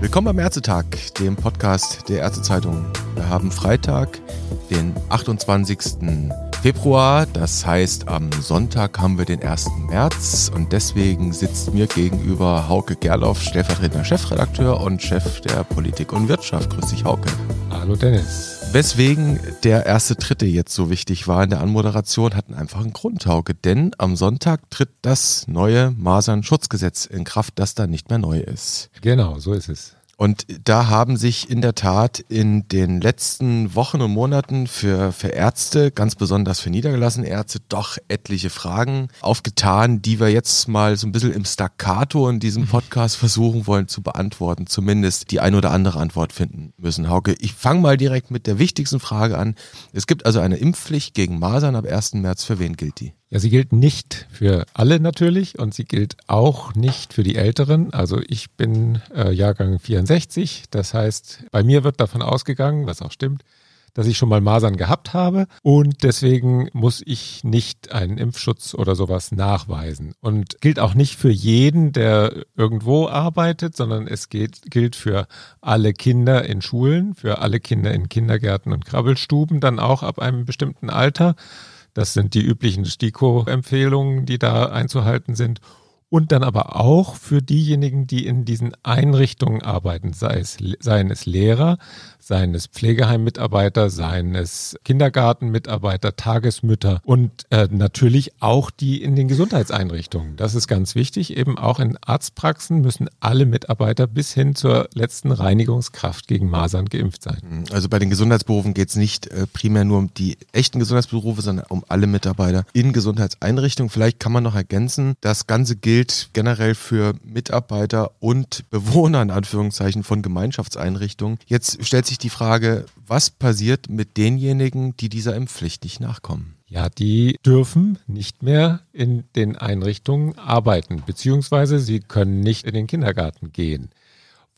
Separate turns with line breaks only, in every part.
Willkommen beim Ärztetag, dem Podcast der Ärztezeitung. Wir haben Freitag, den 28. Februar, das heißt am Sonntag haben wir den 1. März und deswegen sitzt mir gegenüber Hauke Gerloff, stellvertretender Chefredakteur und Chef der Politik und Wirtschaft. Grüß dich, Hauke.
Hallo Dennis.
Weswegen der erste Dritte jetzt so wichtig war in der Anmoderation, hatten einfach einen Grund, Hauke. Denn am Sonntag tritt das neue Masernschutzgesetz in Kraft, das da nicht mehr neu ist.
Genau, so ist es.
Und da haben sich in der Tat in den letzten Wochen und Monaten für, für Ärzte, ganz besonders für niedergelassene Ärzte, doch etliche Fragen aufgetan, die wir jetzt mal so ein bisschen im Staccato in diesem Podcast versuchen wollen zu beantworten, zumindest die ein oder andere Antwort finden müssen. Hauke, ich fange mal direkt mit der wichtigsten Frage an. Es gibt also eine Impfpflicht gegen Masern ab 1. März. Für wen gilt die?
Ja, sie gilt nicht für alle natürlich und sie gilt auch nicht für die Älteren. Also ich bin äh, Jahrgang 64, das heißt, bei mir wird davon ausgegangen, was auch stimmt, dass ich schon mal Masern gehabt habe und deswegen muss ich nicht einen Impfschutz oder sowas nachweisen. Und gilt auch nicht für jeden, der irgendwo arbeitet, sondern es gilt, gilt für alle Kinder in Schulen, für alle Kinder in Kindergärten und Krabbelstuben, dann auch ab einem bestimmten Alter. Das sind die üblichen STIKO-Empfehlungen, die da einzuhalten sind. Und dann aber auch für diejenigen, die in diesen Einrichtungen arbeiten, sei es, seien es Lehrer, seien es Pflegeheimmitarbeiter, seien es Kindergartenmitarbeiter, Tagesmütter und äh, natürlich auch die in den Gesundheitseinrichtungen. Das ist ganz wichtig. Eben auch in Arztpraxen müssen alle Mitarbeiter bis hin zur letzten Reinigungskraft gegen Masern geimpft sein.
Mhm. Also bei den Gesundheitsberufen geht es nicht äh, primär nur um die echten Gesundheitsberufe, sondern um alle Mitarbeiter in Gesundheitseinrichtungen. Vielleicht kann man noch ergänzen, das Ganze gilt generell für Mitarbeiter und Bewohner in Anführungszeichen von Gemeinschaftseinrichtungen. Jetzt stellt sich die Frage, was passiert mit denjenigen, die dieser Impfpflicht nicht nachkommen?
Ja, die dürfen nicht mehr in den Einrichtungen arbeiten, beziehungsweise sie können nicht in den Kindergarten gehen.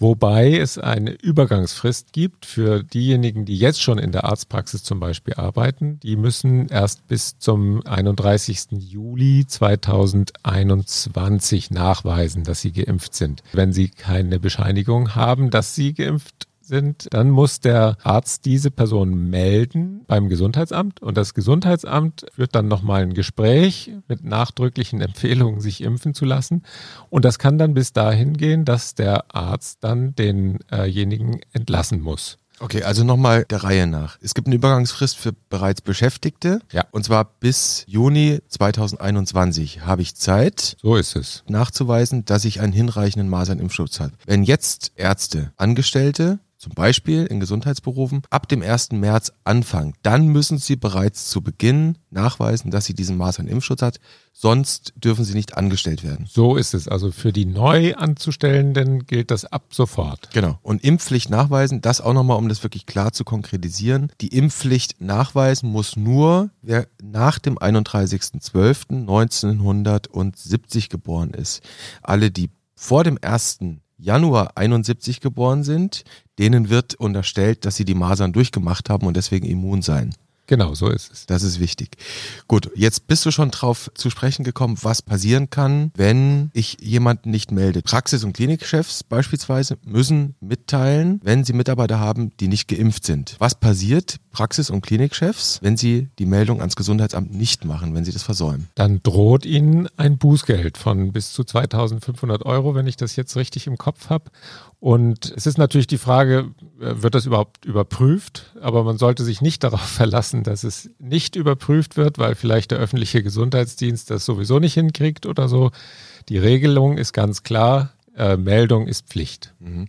Wobei es eine Übergangsfrist gibt für diejenigen, die jetzt schon in der Arztpraxis zum Beispiel arbeiten. Die müssen erst bis zum 31. Juli 2021 nachweisen, dass sie geimpft sind. Wenn sie keine Bescheinigung haben, dass sie geimpft sind, dann muss der Arzt diese Person melden beim Gesundheitsamt und das Gesundheitsamt führt dann nochmal ein Gespräch mit nachdrücklichen Empfehlungen, sich impfen zu lassen. Und das kann dann bis dahin gehen, dass der Arzt dann denjenigen entlassen muss.
Okay, also nochmal der Reihe nach. Es gibt eine Übergangsfrist für bereits Beschäftigte.
Ja.
Und zwar bis Juni 2021 habe ich Zeit.
So ist es.
Nachzuweisen, dass ich einen hinreichenden Maß an Impfschutz habe. Wenn jetzt Ärzte, Angestellte zum Beispiel in Gesundheitsberufen, ab dem 1. März anfangen, dann müssen sie bereits zu Beginn nachweisen, dass sie diesen Maß an Impfschutz hat. Sonst dürfen sie nicht angestellt werden.
So ist es. Also für die neu Anzustellenden gilt das ab sofort.
Genau. Und Impfpflicht nachweisen, das auch nochmal, um das wirklich klar zu konkretisieren. Die Impfpflicht nachweisen muss nur, wer nach dem 31.12.1970 geboren ist. Alle, die vor dem 1. Januar 71 geboren sind, denen wird unterstellt, dass sie die Masern durchgemacht haben und deswegen immun seien.
Genau, so ist es.
Das ist wichtig. Gut, jetzt bist du schon drauf zu sprechen gekommen, was passieren kann, wenn ich jemanden nicht melde. Praxis- und Klinikchefs beispielsweise müssen mitteilen, wenn sie Mitarbeiter haben, die nicht geimpft sind. Was passiert Praxis- und Klinikchefs, wenn sie die Meldung ans Gesundheitsamt nicht machen, wenn sie das versäumen?
Dann droht ihnen ein Bußgeld von bis zu 2500 Euro, wenn ich das jetzt richtig im Kopf habe. Und es ist natürlich die Frage, äh, wird das überhaupt überprüft? Aber man sollte sich nicht darauf verlassen, dass es nicht überprüft wird, weil vielleicht der öffentliche Gesundheitsdienst das sowieso nicht hinkriegt oder so. Die Regelung ist ganz klar, äh, Meldung ist Pflicht.
Mhm.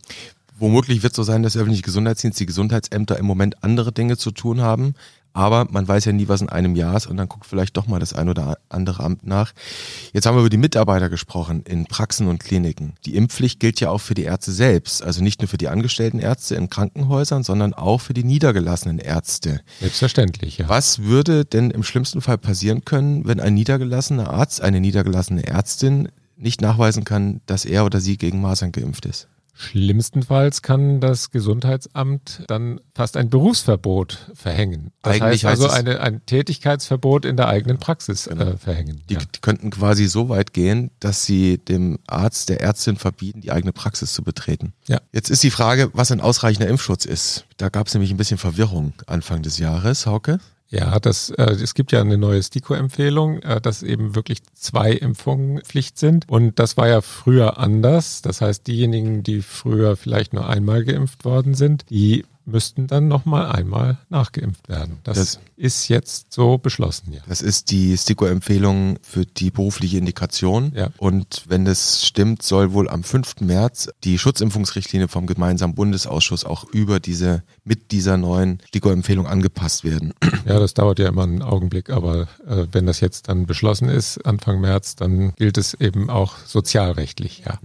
Womöglich wird es so sein, dass der öffentliche Gesundheitsdienst, die Gesundheitsämter im Moment andere Dinge zu tun haben. Aber man weiß ja nie, was in einem Jahr ist und dann guckt vielleicht doch mal das ein oder andere Amt nach. Jetzt haben wir über die Mitarbeiter gesprochen in Praxen und Kliniken. Die Impfpflicht gilt ja auch für die Ärzte selbst, also nicht nur für die angestellten Ärzte in Krankenhäusern, sondern auch für die niedergelassenen Ärzte.
Selbstverständlich, ja.
Was würde denn im schlimmsten Fall passieren können, wenn ein niedergelassener Arzt, eine niedergelassene Ärztin nicht nachweisen kann, dass er oder sie gegen Masern geimpft ist?
Schlimmstenfalls kann das Gesundheitsamt dann fast ein Berufsverbot verhängen. Das
Eigentlich
heißt also eine, ein Tätigkeitsverbot in der eigenen Praxis äh, verhängen.
Die,
ja.
die könnten quasi so weit gehen, dass sie dem Arzt, der Ärztin verbieten, die eigene Praxis zu betreten.
Ja.
Jetzt ist die Frage, was ein ausreichender Impfschutz ist. Da gab es nämlich ein bisschen Verwirrung Anfang des Jahres, Hauke.
Ja, das, äh, es gibt ja eine neue STIKO-Empfehlung, äh, dass eben wirklich zwei Impfungen Pflicht sind. Und das war ja früher anders. Das heißt, diejenigen, die früher vielleicht nur einmal geimpft worden sind, die müssten dann nochmal einmal nachgeimpft werden. Das,
Das-
ist jetzt so beschlossen, ja.
Das ist die STIKO-Empfehlung für die berufliche Indikation.
Ja.
Und wenn das stimmt, soll wohl am 5. März die Schutzimpfungsrichtlinie vom gemeinsamen Bundesausschuss auch über diese, mit dieser neuen STIKO-Empfehlung angepasst werden.
Ja, das dauert ja immer einen Augenblick, aber äh, wenn das jetzt dann beschlossen ist, Anfang März, dann gilt es eben auch sozialrechtlich, ja.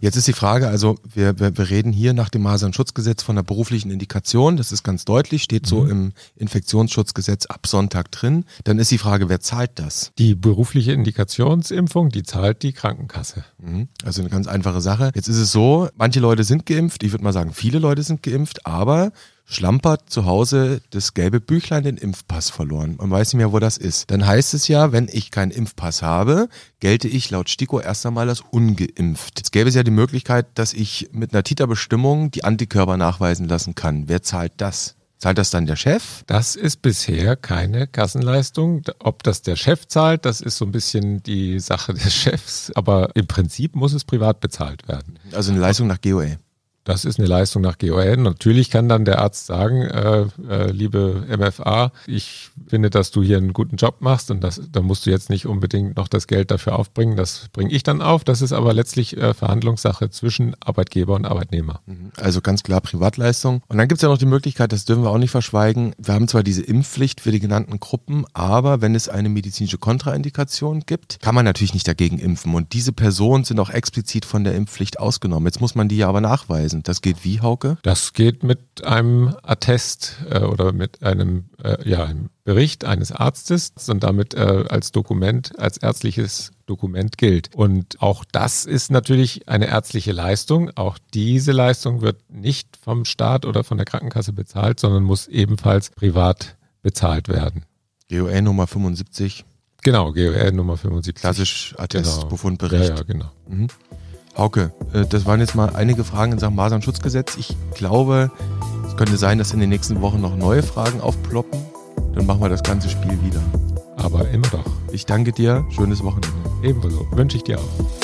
Jetzt ist die Frage, also wir, wir, wir reden hier nach dem Masernschutzgesetz von der beruflichen Indikation. Das ist ganz deutlich, steht so im Infektionsschutzgesetz ab Sonntag drin. Dann ist die Frage, wer zahlt das?
Die berufliche Indikationsimpfung, die zahlt die Krankenkasse.
Mhm. Also eine ganz einfache Sache. Jetzt ist es so, manche Leute sind geimpft, ich würde mal sagen, viele Leute sind geimpft, aber schlampert zu Hause das gelbe Büchlein, den Impfpass verloren. Man weiß nicht mehr, wo das ist. Dann heißt es ja, wenn ich keinen Impfpass habe, gelte ich laut STIKO erst einmal als ungeimpft. Jetzt gäbe es ja die Möglichkeit, dass ich mit einer Titerbestimmung die Antikörper nachweisen lassen kann. Wer zahlt das? Zahlt das dann der Chef?
Das ist bisher keine Kassenleistung. Ob das der Chef zahlt, das ist so ein bisschen die Sache des Chefs. Aber im Prinzip muss es privat bezahlt werden.
Also eine Leistung nach GOA.
Das ist eine Leistung nach GOL. Natürlich kann dann der Arzt sagen, äh, äh, liebe MFA, ich finde, dass du hier einen guten Job machst und das, da musst du jetzt nicht unbedingt noch das Geld dafür aufbringen. Das bringe ich dann auf. Das ist aber letztlich äh, Verhandlungssache zwischen Arbeitgeber und Arbeitnehmer.
Also ganz klar Privatleistung. Und dann gibt es ja noch die Möglichkeit, das dürfen wir auch nicht verschweigen, wir haben zwar diese Impfpflicht für die genannten Gruppen, aber wenn es eine medizinische Kontraindikation gibt, kann man natürlich nicht dagegen impfen. Und diese Personen sind auch explizit von der Impfpflicht ausgenommen. Jetzt muss man die ja aber nachweisen. Das geht wie, Hauke?
Das geht mit einem Attest äh, oder mit einem, äh, ja, einem Bericht eines Arztes und damit äh, als Dokument, als ärztliches Dokument gilt. Und auch das ist natürlich eine ärztliche Leistung. Auch diese Leistung wird nicht vom Staat oder von der Krankenkasse bezahlt, sondern muss ebenfalls privat bezahlt werden.
GOA Nummer 75,
Genau, GOR Nummer 75.
klassisch Attest,
Genau.
Befundbericht.
Ja, ja, genau.
Hauke, äh, das waren jetzt mal einige Fragen in Sachen Masernschutzgesetz. Ich glaube, es könnte sein, dass in den nächsten Wochen noch neue Fragen aufploppen. Dann machen wir das ganze Spiel wieder.
Aber immer doch.
Ich danke dir. Schönes Wochenende.
Ebenso. Wünsche ich dir auch.